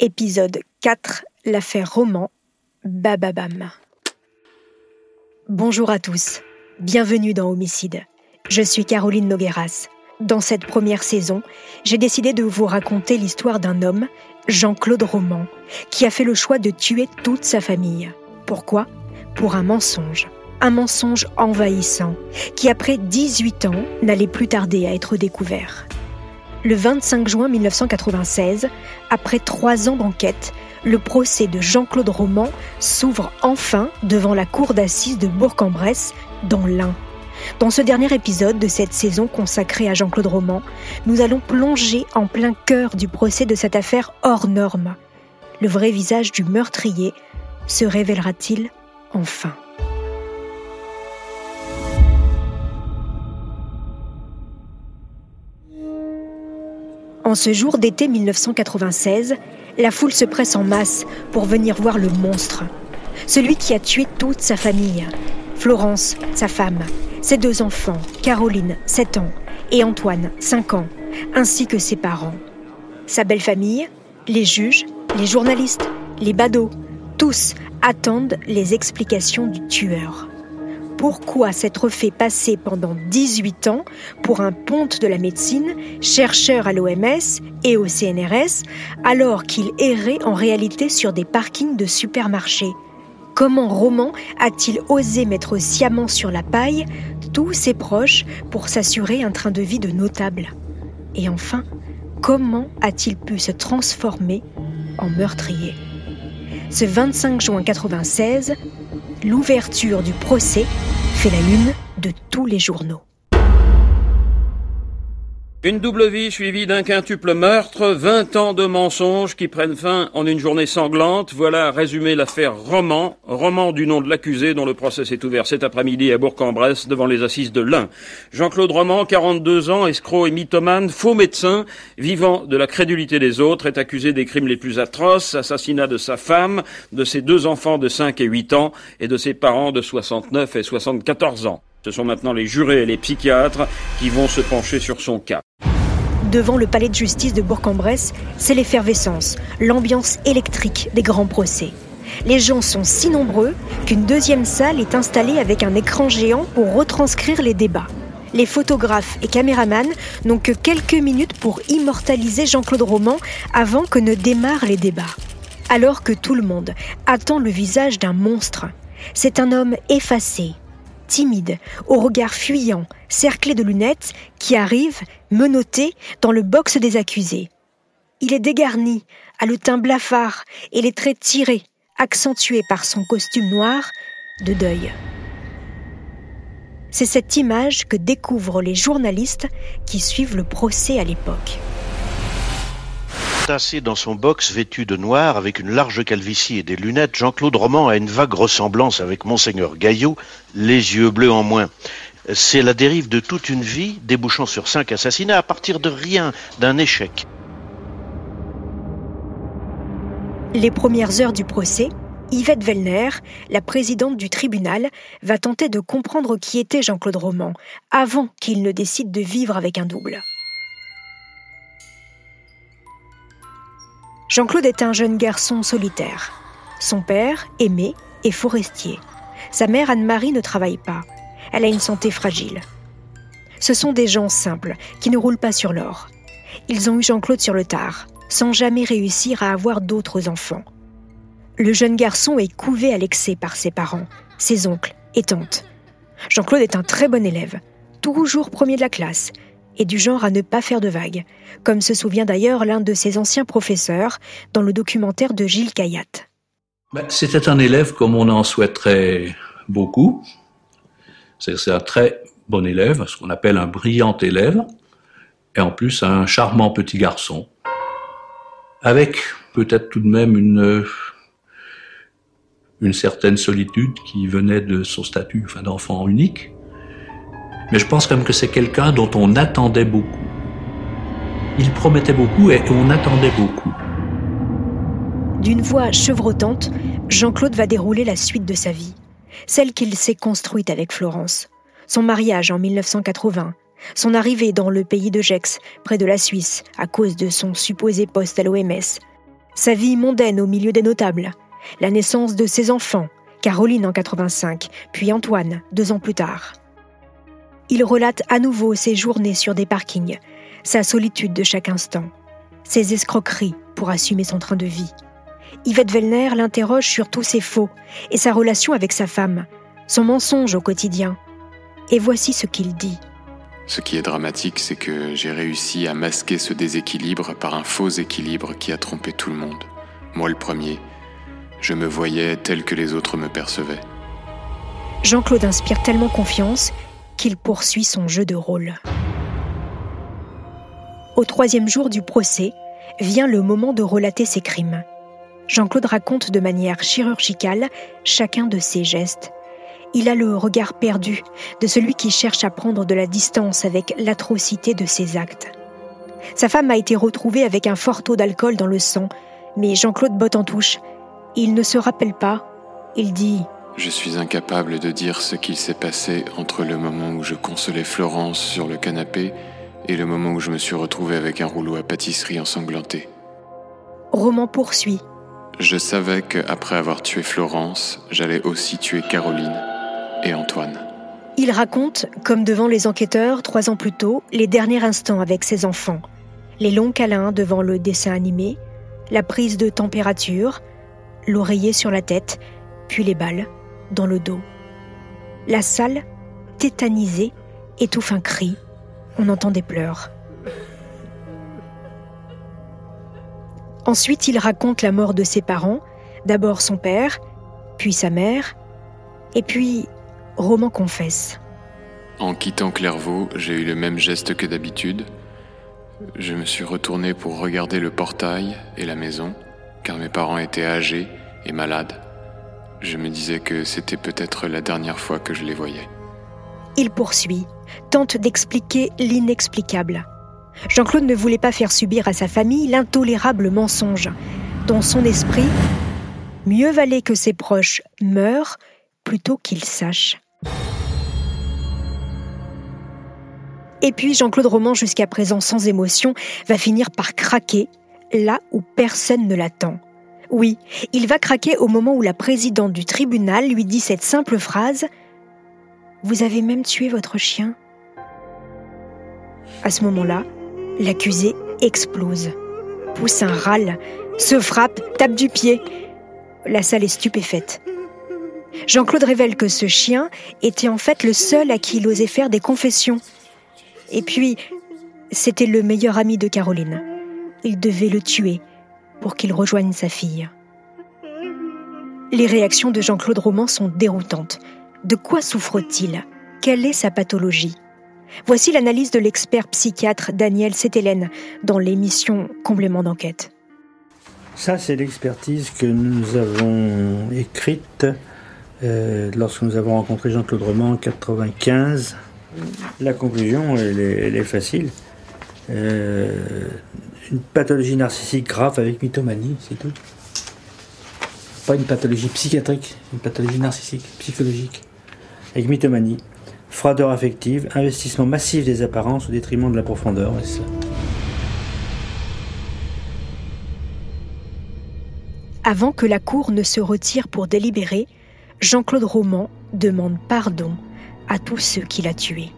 Épisode 4, l'affaire Roman, Bababam. Bonjour à tous, bienvenue dans Homicide. Je suis Caroline Nogueras. Dans cette première saison, j'ai décidé de vous raconter l'histoire d'un homme, Jean-Claude Roman, qui a fait le choix de tuer toute sa famille. Pourquoi? Pour un mensonge. Un mensonge envahissant, qui après 18 ans n'allait plus tarder à être découvert. Le 25 juin 1996, après trois ans d'enquête, le procès de Jean-Claude Roman s'ouvre enfin devant la cour d'assises de Bourg-en-Bresse, dans l'Ain. Dans ce dernier épisode de cette saison consacrée à Jean-Claude Roman, nous allons plonger en plein cœur du procès de cette affaire hors norme. Le vrai visage du meurtrier se révélera-t-il enfin? En ce jour d'été 1996, la foule se presse en masse pour venir voir le monstre. Celui qui a tué toute sa famille. Florence, sa femme, ses deux enfants, Caroline, 7 ans, et Antoine, 5 ans, ainsi que ses parents. Sa belle famille, les juges, les journalistes, les badauds, tous attendent les explications du tueur pourquoi s'être fait passer pendant 18 ans pour un ponte de la médecine, chercheur à l'OMS et au CNRS, alors qu'il errait en réalité sur des parkings de supermarchés. Comment Roman a-t-il osé mettre sciemment sur la paille tous ses proches pour s'assurer un train de vie de notable? Et enfin, comment a-t-il pu se transformer en meurtrier? Ce 25 juin 1996, l'ouverture du procès fait la lune de tous les journaux. Une double vie suivie d'un quintuple meurtre, 20 ans de mensonges qui prennent fin en une journée sanglante. Voilà résumé l'affaire Roman, roman du nom de l'accusé dont le procès s'est ouvert cet après-midi à Bourg-en-Bresse devant les assises de l'Ain. Jean-Claude Roman, 42 ans, escroc et mythomane, faux médecin, vivant de la crédulité des autres, est accusé des crimes les plus atroces, assassinat de sa femme, de ses deux enfants de 5 et 8 ans et de ses parents de 69 et 74 ans. Ce sont maintenant les jurés et les psychiatres qui vont se pencher sur son cas. Devant le palais de justice de Bourg-en-Bresse, c'est l'effervescence, l'ambiance électrique des grands procès. Les gens sont si nombreux qu'une deuxième salle est installée avec un écran géant pour retranscrire les débats. Les photographes et caméramans n'ont que quelques minutes pour immortaliser Jean-Claude Roman avant que ne démarrent les débats. Alors que tout le monde attend le visage d'un monstre, c'est un homme effacé, timide, au regard fuyant, cerclé de lunettes, qui arrive, menotté, dans le box des accusés. Il est dégarni, a le teint blafard et les traits tirés, accentués par son costume noir de deuil. C'est cette image que découvrent les journalistes qui suivent le procès à l'époque tassé dans son box vêtu de noir avec une large calvitie et des lunettes, Jean-Claude Roman a une vague ressemblance avec Monseigneur Gaillot, les yeux bleus en moins. C'est la dérive de toute une vie, débouchant sur cinq assassinats à partir de rien, d'un échec. Les premières heures du procès, Yvette Vellner, la présidente du tribunal, va tenter de comprendre qui était Jean-Claude Roman avant qu'il ne décide de vivre avec un double. Jean-Claude est un jeune garçon solitaire. Son père, aimé, est forestier. Sa mère, Anne-Marie, ne travaille pas. Elle a une santé fragile. Ce sont des gens simples, qui ne roulent pas sur l'or. Ils ont eu Jean-Claude sur le tard, sans jamais réussir à avoir d'autres enfants. Le jeune garçon est couvé à l'excès par ses parents, ses oncles et tantes. Jean-Claude est un très bon élève, toujours premier de la classe, et du genre à ne pas faire de vagues, comme se souvient d'ailleurs l'un de ses anciens professeurs dans le documentaire de Gilles Caillat. Ben, c'était un élève comme on en souhaiterait beaucoup. C'est un très bon élève, ce qu'on appelle un brillant élève, et en plus un charmant petit garçon, avec peut-être tout de même une, une certaine solitude qui venait de son statut enfin, d'enfant unique. Mais je pense quand même que c'est quelqu'un dont on attendait beaucoup. Il promettait beaucoup et on attendait beaucoup. D'une voix chevrotante, Jean-Claude va dérouler la suite de sa vie, celle qu'il s'est construite avec Florence. Son mariage en 1980, son arrivée dans le pays de Gex, près de la Suisse, à cause de son supposé poste à l'OMS, sa vie mondaine au milieu des notables, la naissance de ses enfants, Caroline en 85, puis Antoine deux ans plus tard. Il relate à nouveau ses journées sur des parkings, sa solitude de chaque instant, ses escroqueries pour assumer son train de vie. Yvette Vellner l'interroge sur tous ses faux et sa relation avec sa femme, son mensonge au quotidien. Et voici ce qu'il dit. Ce qui est dramatique, c'est que j'ai réussi à masquer ce déséquilibre par un faux équilibre qui a trompé tout le monde. Moi le premier, je me voyais tel que les autres me percevaient. Jean-Claude inspire tellement confiance qu'il poursuit son jeu de rôle. Au troisième jour du procès, vient le moment de relater ses crimes. Jean-Claude raconte de manière chirurgicale chacun de ses gestes. Il a le regard perdu de celui qui cherche à prendre de la distance avec l'atrocité de ses actes. Sa femme a été retrouvée avec un fort taux d'alcool dans le sang, mais Jean-Claude botte en touche. Il ne se rappelle pas. Il dit Je suis incapable de dire ce qu'il s'est passé entre le moment où je consolais Florence sur le canapé et le moment où je me suis retrouvé avec un rouleau à pâtisserie ensanglanté. Roman poursuit. Je savais qu'après avoir tué Florence, j'allais aussi tuer Caroline et Antoine. Il raconte, comme devant les enquêteurs trois ans plus tôt, les derniers instants avec ses enfants. Les longs câlins devant le dessin animé, la prise de température, l'oreiller sur la tête, puis les balles dans le dos. La salle, tétanisée, étouffe un cri. On entend des pleurs. Ensuite, il raconte la mort de ses parents, d'abord son père, puis sa mère, et puis Roman confesse. En quittant Clairvaux, j'ai eu le même geste que d'habitude. Je me suis retourné pour regarder le portail et la maison, car mes parents étaient âgés et malades. Je me disais que c'était peut-être la dernière fois que je les voyais. Il poursuit, tente d'expliquer l'inexplicable. Jean-Claude ne voulait pas faire subir à sa famille l'intolérable mensonge. Dans son esprit, mieux valait que ses proches meurent plutôt qu'ils sachent. Et puis Jean-Claude Roman, jusqu'à présent sans émotion, va finir par craquer là où personne ne l'attend. Oui, il va craquer au moment où la présidente du tribunal lui dit cette simple phrase Vous avez même tué votre chien À ce moment-là, l'accusé explose, pousse un râle, se frappe, tape du pied. La salle est stupéfaite. Jean-Claude révèle que ce chien était en fait le seul à qui il osait faire des confessions. Et puis, c'était le meilleur ami de Caroline. Il devait le tuer pour qu'il rejoigne sa fille. Les réactions de Jean-Claude Roman sont déroutantes. De quoi souffre-t-il? Quelle est sa pathologie? Voici l'analyse de l'expert psychiatre Daniel Sétélène dans l'émission Complément d'enquête. Ça, c'est l'expertise que nous avons écrite euh, lorsque nous avons rencontré Jean-Claude Roman en 1995. La conclusion, elle est, facile. Euh, une pathologie narcissique grave avec mythomanie, c'est tout. Pas une pathologie psychiatrique, une pathologie narcissique, psychologique. Avec mythomanie, froideur affective, investissement massif des apparences au détriment de la profondeur. Avant que la Cour ne se retire pour délibérer, Jean-Claude Roman demande pardon à tous ceux qu'il a tués.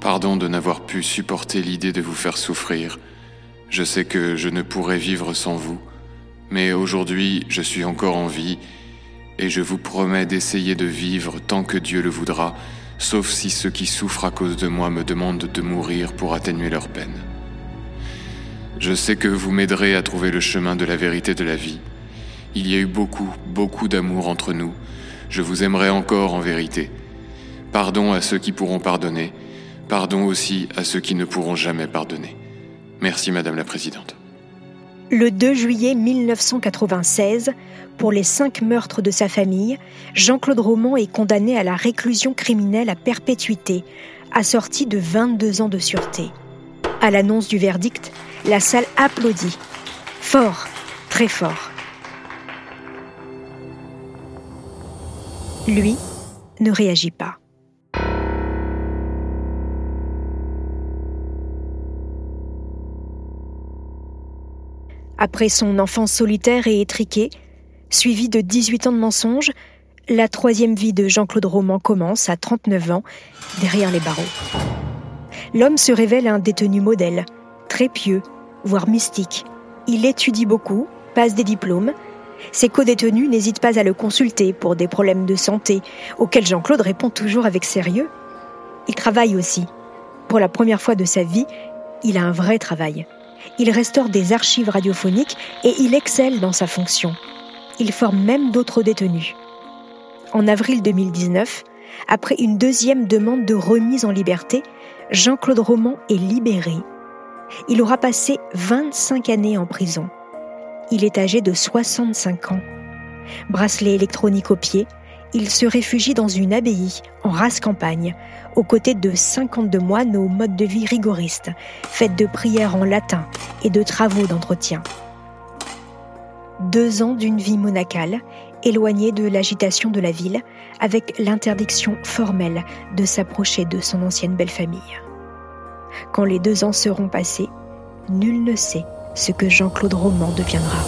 Pardon de n'avoir pu supporter l'idée de vous faire souffrir. Je sais que je ne pourrais vivre sans vous, mais aujourd'hui je suis encore en vie et je vous promets d'essayer de vivre tant que Dieu le voudra, sauf si ceux qui souffrent à cause de moi me demandent de mourir pour atténuer leur peine. Je sais que vous m'aiderez à trouver le chemin de la vérité de la vie. Il y a eu beaucoup, beaucoup d'amour entre nous. Je vous aimerai encore en vérité. Pardon à ceux qui pourront pardonner. Pardon aussi à ceux qui ne pourront jamais pardonner. Merci Madame la Présidente. Le 2 juillet 1996, pour les cinq meurtres de sa famille, Jean-Claude Roman est condamné à la réclusion criminelle à perpétuité, assorti de 22 ans de sûreté. À l'annonce du verdict, la salle applaudit. Fort, très fort. Lui ne réagit pas. Après son enfance solitaire et étriquée, suivie de 18 ans de mensonges, la troisième vie de Jean-Claude Roman commence à 39 ans, derrière les barreaux. L'homme se révèle un détenu modèle, très pieux, voire mystique. Il étudie beaucoup, passe des diplômes. Ses co-détenus n'hésitent pas à le consulter pour des problèmes de santé, auxquels Jean-Claude répond toujours avec sérieux. Il travaille aussi. Pour la première fois de sa vie, il a un vrai travail. Il restaure des archives radiophoniques et il excelle dans sa fonction. Il forme même d'autres détenus. En avril 2019, après une deuxième demande de remise en liberté, Jean-Claude Roman est libéré. Il aura passé 25 années en prison. Il est âgé de 65 ans. Bracelet électronique au pied, il se réfugie dans une abbaye en race campagne, aux côtés de 52 moines au mode de vie rigoriste, faite de prières en latin et de travaux d'entretien. Deux ans d'une vie monacale, éloigné de l'agitation de la ville, avec l'interdiction formelle de s'approcher de son ancienne belle famille. Quand les deux ans seront passés, nul ne sait ce que Jean-Claude Roman deviendra.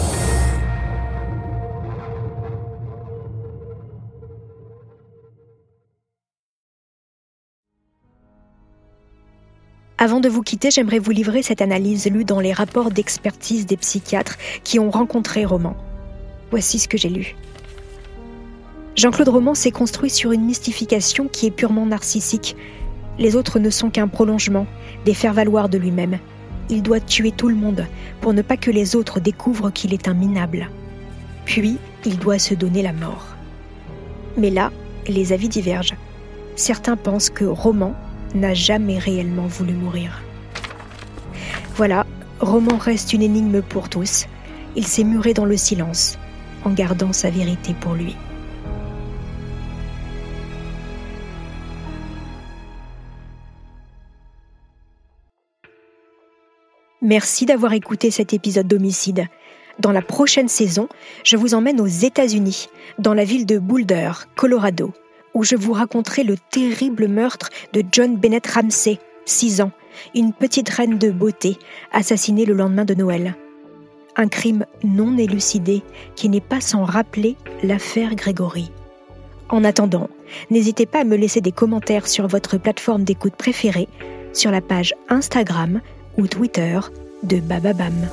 Avant de vous quitter, j'aimerais vous livrer cette analyse lue dans les rapports d'expertise des psychiatres qui ont rencontré Roman. Voici ce que j'ai lu. Jean-Claude Roman s'est construit sur une mystification qui est purement narcissique. Les autres ne sont qu'un prolongement, des faire-valoir de lui-même. Il doit tuer tout le monde pour ne pas que les autres découvrent qu'il est un minable. Puis, il doit se donner la mort. Mais là, les avis divergent. Certains pensent que Roman n'a jamais réellement voulu mourir. Voilà, Roman reste une énigme pour tous. Il s'est muré dans le silence, en gardant sa vérité pour lui. Merci d'avoir écouté cet épisode d'Homicide. Dans la prochaine saison, je vous emmène aux États-Unis, dans la ville de Boulder, Colorado où je vous raconterai le terrible meurtre de John Bennett Ramsey, 6 ans, une petite reine de beauté, assassinée le lendemain de Noël. Un crime non élucidé qui n'est pas sans rappeler l'affaire Grégory. En attendant, n'hésitez pas à me laisser des commentaires sur votre plateforme d'écoute préférée, sur la page Instagram ou Twitter de Bababam.